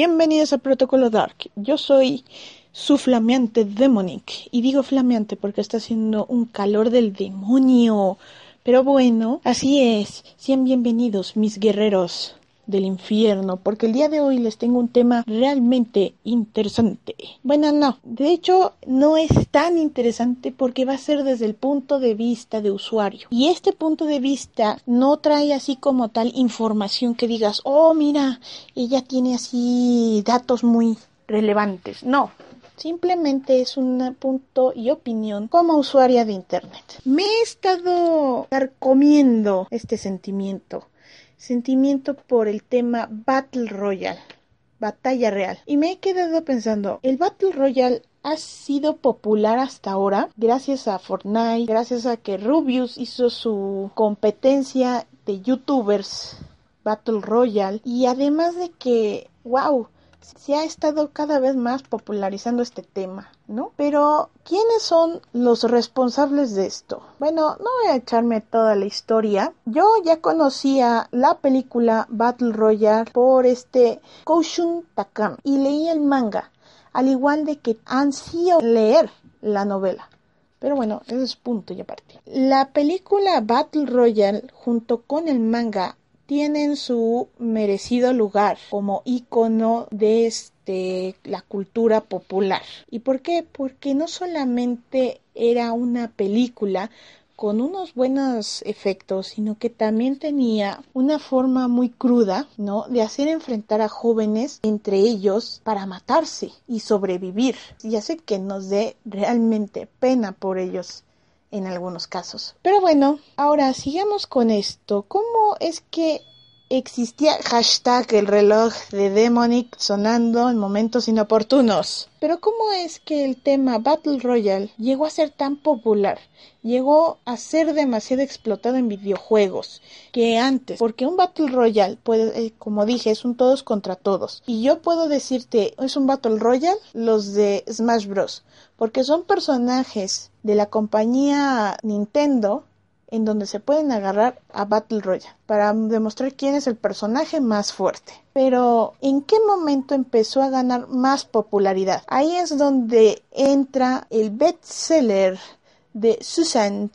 Bienvenidos a Protocolo Dark. Yo soy su flameante Demonic. Y digo flameante porque está haciendo un calor del demonio. Pero bueno, así es. Sean bienvenidos, mis guerreros del infierno, porque el día de hoy les tengo un tema realmente interesante. Bueno, no, de hecho no es tan interesante porque va a ser desde el punto de vista de usuario. Y este punto de vista no trae así como tal información que digas, oh, mira, ella tiene así datos muy relevantes. No, Simplemente es un punto y opinión como usuaria de Internet. Me he estado comiendo este sentimiento sentimiento por el tema Battle Royale, batalla real. Y me he quedado pensando, el Battle Royale ha sido popular hasta ahora gracias a Fortnite, gracias a que Rubius hizo su competencia de youtubers Battle Royale y además de que, wow, se ha estado cada vez más popularizando este tema, ¿no? Pero, ¿quiénes son los responsables de esto? Bueno, no voy a echarme toda la historia. Yo ya conocía la película Battle Royale por este Koushun Takam y leí el manga, al igual de que ansío leer la novela. Pero bueno, eso es punto y aparte. La película Battle Royale junto con el manga tienen su merecido lugar como icono de este, la cultura popular. ¿Y por qué? Porque no solamente era una película con unos buenos efectos, sino que también tenía una forma muy cruda, ¿no? De hacer enfrentar a jóvenes entre ellos para matarse y sobrevivir. Y hace que nos dé realmente pena por ellos en algunos casos. Pero bueno, ahora sigamos con esto. ¿Cómo es que existía hashtag el reloj de Demonic sonando en momentos inoportunos? Pero ¿cómo es que el tema Battle Royale llegó a ser tan popular? Llegó a ser demasiado explotado en videojuegos que antes, porque un Battle Royale puede, eh, como dije, es un todos contra todos. Y yo puedo decirte, es un Battle Royale los de Smash Bros. Porque son personajes de la compañía Nintendo en donde se pueden agarrar a Battle Royale para demostrar quién es el personaje más fuerte. Pero ¿en qué momento empezó a ganar más popularidad? Ahí es donde entra el bestseller de Susan,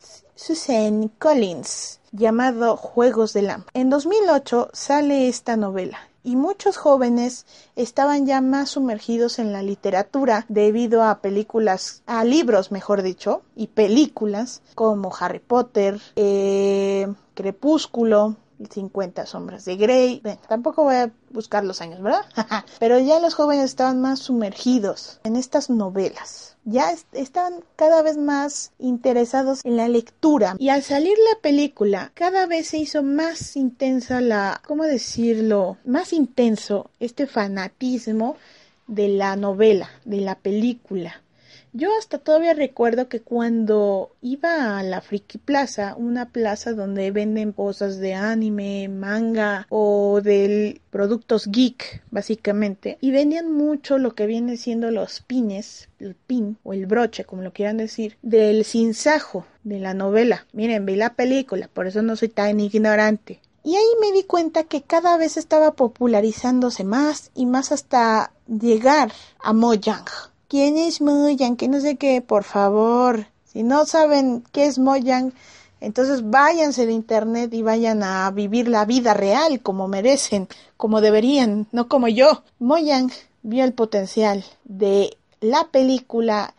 Collins llamado Juegos del Hambre. En 2008 sale esta novela y muchos jóvenes estaban ya más sumergidos en la literatura debido a películas, a libros mejor dicho, y películas como Harry Potter, eh, Crepúsculo, 50 sombras de Grey. tampoco voy a buscar los años, ¿verdad? Pero ya los jóvenes estaban más sumergidos en estas novelas ya estaban cada vez más interesados en la lectura y al salir la película cada vez se hizo más intensa la, ¿cómo decirlo? Más intenso este fanatismo de la novela, de la película. Yo hasta todavía recuerdo que cuando iba a la Friki Plaza, una plaza donde venden cosas de anime, manga o de productos geek, básicamente, y vendían mucho lo que viene siendo los pines, el pin o el broche, como lo quieran decir, del sinsajo de la novela. Miren, vi la película, por eso no soy tan ignorante. Y ahí me di cuenta que cada vez estaba popularizándose más y más hasta llegar a Mojang ¿Quién es Mojang? Que no sé qué, por favor. Si no saben qué es Mojang, entonces váyanse de internet y vayan a vivir la vida real como merecen, como deberían, no como yo. Mojang vio el potencial de la película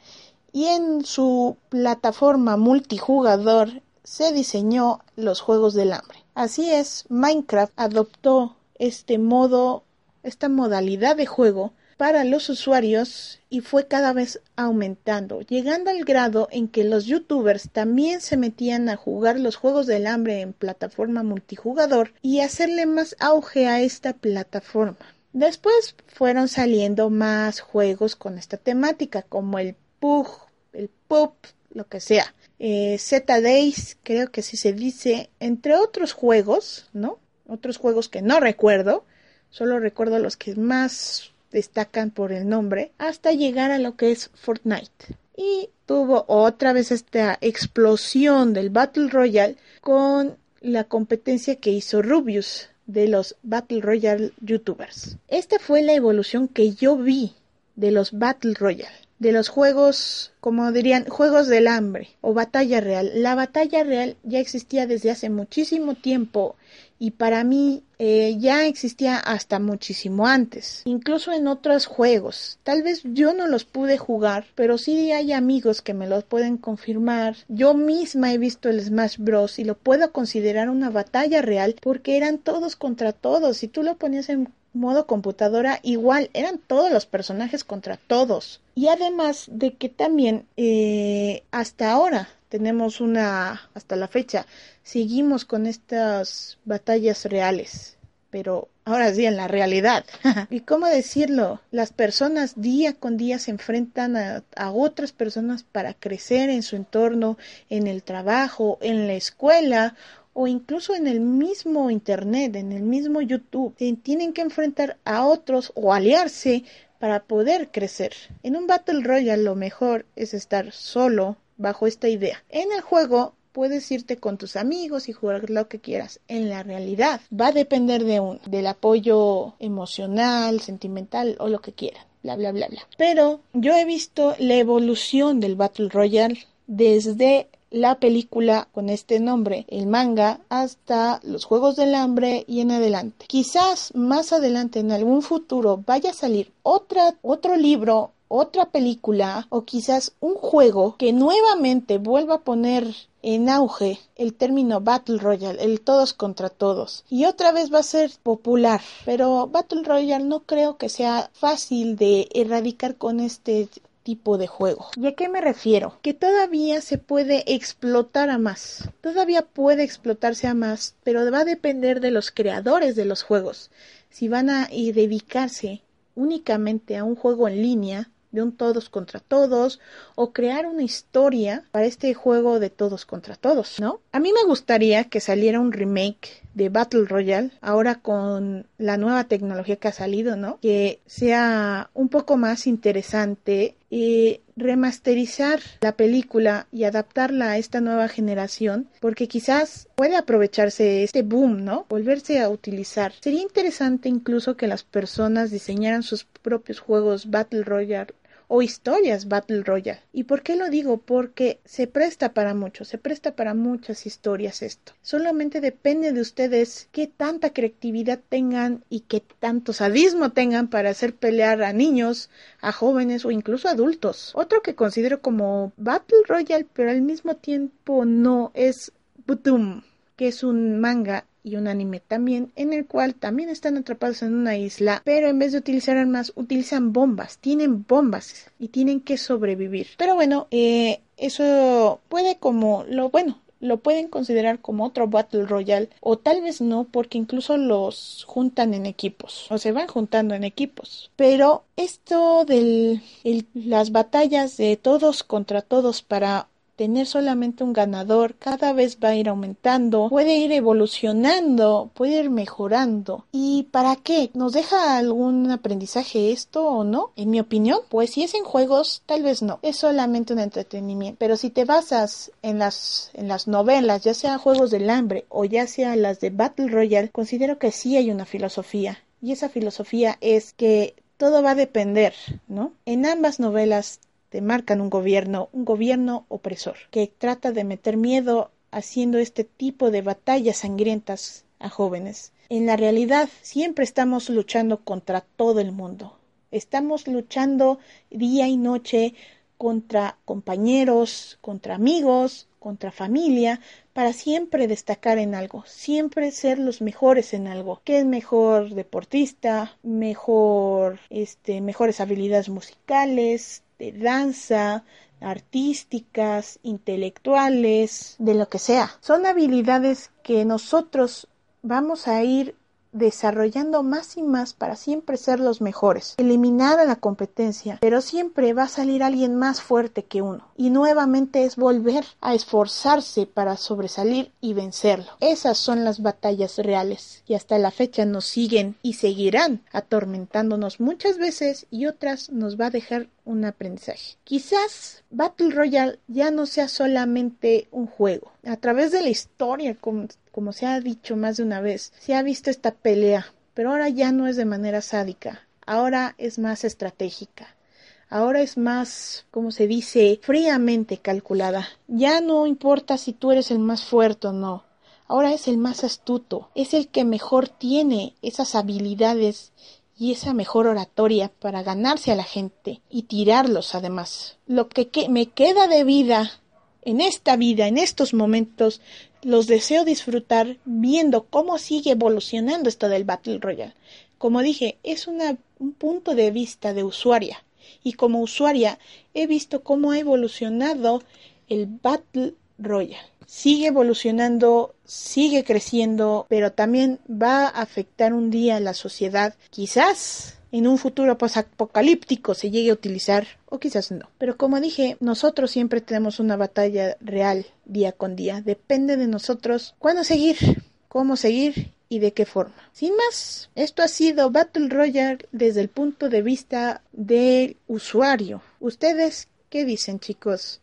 y en su plataforma multijugador se diseñó los juegos del hambre. Así es, Minecraft adoptó este modo, esta modalidad de juego para los usuarios y fue cada vez aumentando, llegando al grado en que los youtubers también se metían a jugar los juegos del hambre en plataforma multijugador y hacerle más auge a esta plataforma. Después fueron saliendo más juegos con esta temática, como el PUG, el PUP, lo que sea. Eh, Z Days, creo que sí se dice, entre otros juegos, ¿no? Otros juegos que no recuerdo, solo recuerdo los que más destacan por el nombre, hasta llegar a lo que es Fortnite. Y tuvo otra vez esta explosión del Battle Royale con la competencia que hizo Rubius de los Battle Royale YouTubers. Esta fue la evolución que yo vi de los Battle Royale de los juegos, como dirían, juegos del hambre o batalla real. La batalla real ya existía desde hace muchísimo tiempo y para mí eh, ya existía hasta muchísimo antes, incluso en otros juegos. Tal vez yo no los pude jugar, pero sí hay amigos que me los pueden confirmar. Yo misma he visto el Smash Bros. y lo puedo considerar una batalla real porque eran todos contra todos. Si tú lo ponías en modo computadora igual eran todos los personajes contra todos y además de que también eh, hasta ahora tenemos una hasta la fecha seguimos con estas batallas reales pero ahora sí en la realidad. ¿Y cómo decirlo? Las personas día con día se enfrentan a, a, otras personas para crecer en su entorno, en el trabajo, en la escuela o incluso en el mismo Internet, en el mismo YouTube, tienen que enfrentar a otros o aliarse para poder crecer. En un Battle Royale lo mejor es estar solo bajo esta idea. En el juego puedes irte con tus amigos y jugar lo que quieras. En la realidad va a depender de un, del apoyo emocional, sentimental o lo que quieran. Bla, bla, bla, bla. Pero yo he visto la evolución del Battle Royale desde la película con este nombre, el manga, hasta los Juegos del Hambre y en adelante. Quizás más adelante en algún futuro vaya a salir otra, otro libro otra película o quizás un juego que nuevamente vuelva a poner en auge el término Battle Royale, el todos contra todos. Y otra vez va a ser popular, pero Battle Royale no creo que sea fácil de erradicar con este tipo de juego. ¿Y a qué me refiero? Que todavía se puede explotar a más. Todavía puede explotarse a más, pero va a depender de los creadores de los juegos. Si van a dedicarse únicamente a un juego en línea de un todos contra todos o crear una historia para este juego de todos contra todos, ¿no? A mí me gustaría que saliera un remake de Battle Royale ahora con la nueva tecnología que ha salido, ¿no? Que sea un poco más interesante y remasterizar la película y adaptarla a esta nueva generación porque quizás puede aprovecharse este boom, ¿no? Volverse a utilizar. Sería interesante incluso que las personas diseñaran sus propios juegos Battle Royale o historias Battle Royale. ¿Y por qué lo digo? Porque se presta para mucho, se presta para muchas historias esto. Solamente depende de ustedes qué tanta creatividad tengan y qué tanto sadismo tengan para hacer pelear a niños, a jóvenes o incluso adultos. Otro que considero como Battle Royale, pero al mismo tiempo no es Butum, que es un manga y un anime también en el cual también están atrapados en una isla, pero en vez de utilizar armas utilizan bombas, tienen bombas y tienen que sobrevivir. Pero bueno, eh, eso puede como lo bueno, lo pueden considerar como otro Battle Royale o tal vez no porque incluso los juntan en equipos o se van juntando en equipos. Pero esto de las batallas de todos contra todos para tener solamente un ganador cada vez va a ir aumentando, puede ir evolucionando, puede ir mejorando. ¿Y para qué? ¿Nos deja algún aprendizaje esto o no? En mi opinión, pues si es en juegos, tal vez no. Es solamente un entretenimiento. Pero si te basas en las, en las novelas, ya sea Juegos del Hambre o ya sea las de Battle Royale, considero que sí hay una filosofía. Y esa filosofía es que todo va a depender, ¿no? En ambas novelas marcan un gobierno, un gobierno opresor, que trata de meter miedo haciendo este tipo de batallas sangrientas a jóvenes. En la realidad siempre estamos luchando contra todo el mundo. Estamos luchando día y noche contra compañeros, contra amigos, contra familia, para siempre destacar en algo, siempre ser los mejores en algo, que es mejor deportista, mejor, este, mejores habilidades musicales, de danza, artísticas, intelectuales, de lo que sea. Son habilidades que nosotros vamos a ir desarrollando más y más para siempre ser los mejores, eliminar a la competencia, pero siempre va a salir alguien más fuerte que uno y nuevamente es volver a esforzarse para sobresalir y vencerlo. Esas son las batallas reales y hasta la fecha nos siguen y seguirán atormentándonos muchas veces y otras nos va a dejar un aprendizaje. Quizás Battle Royale ya no sea solamente un juego. A través de la historia, como, como se ha dicho más de una vez, se ha visto esta pelea, pero ahora ya no es de manera sádica, ahora es más estratégica. Ahora es más, como se dice, fríamente calculada. Ya no importa si tú eres el más fuerte o no. Ahora es el más astuto, es el que mejor tiene esas habilidades y esa mejor oratoria para ganarse a la gente y tirarlos además. Lo que, me queda de vida en esta vida, en estos momentos, los deseo disfrutar viendo cómo sigue evolucionando esto del Battle Royale. Como dije, es un punto de vista de usuaria y como usuaria he visto cómo ha evolucionado el Battle Royale sigue evolucionando, sigue creciendo, pero también va a afectar un día a la sociedad. Quizás en un futuro apocalíptico se llegue a utilizar o quizás no. Pero como dije, nosotros siempre tenemos una batalla real día con día. Depende de nosotros cuándo seguir, cómo seguir y de qué forma. Sin más, esto ha sido Battle Royale desde el punto de vista del usuario. ¿Ustedes qué dicen chicos?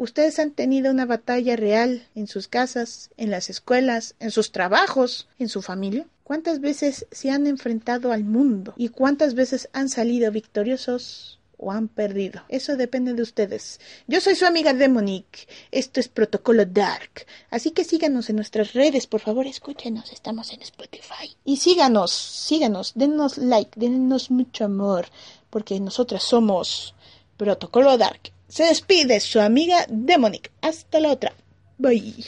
Ustedes han tenido una batalla real en sus casas, en las escuelas, en sus trabajos, en su familia. ¿Cuántas veces se han enfrentado al mundo y cuántas veces han salido victoriosos o han perdido? Eso depende de ustedes. Yo soy su amiga Demonic. Esto es Protocolo Dark. Así que síganos en nuestras redes, por favor, escúchenos. Estamos en Spotify. Y síganos, síganos, dennos like, dennos mucho amor, porque nosotras somos Protocolo Dark. Se despide su amiga Demonic. Hasta la otra. Bye.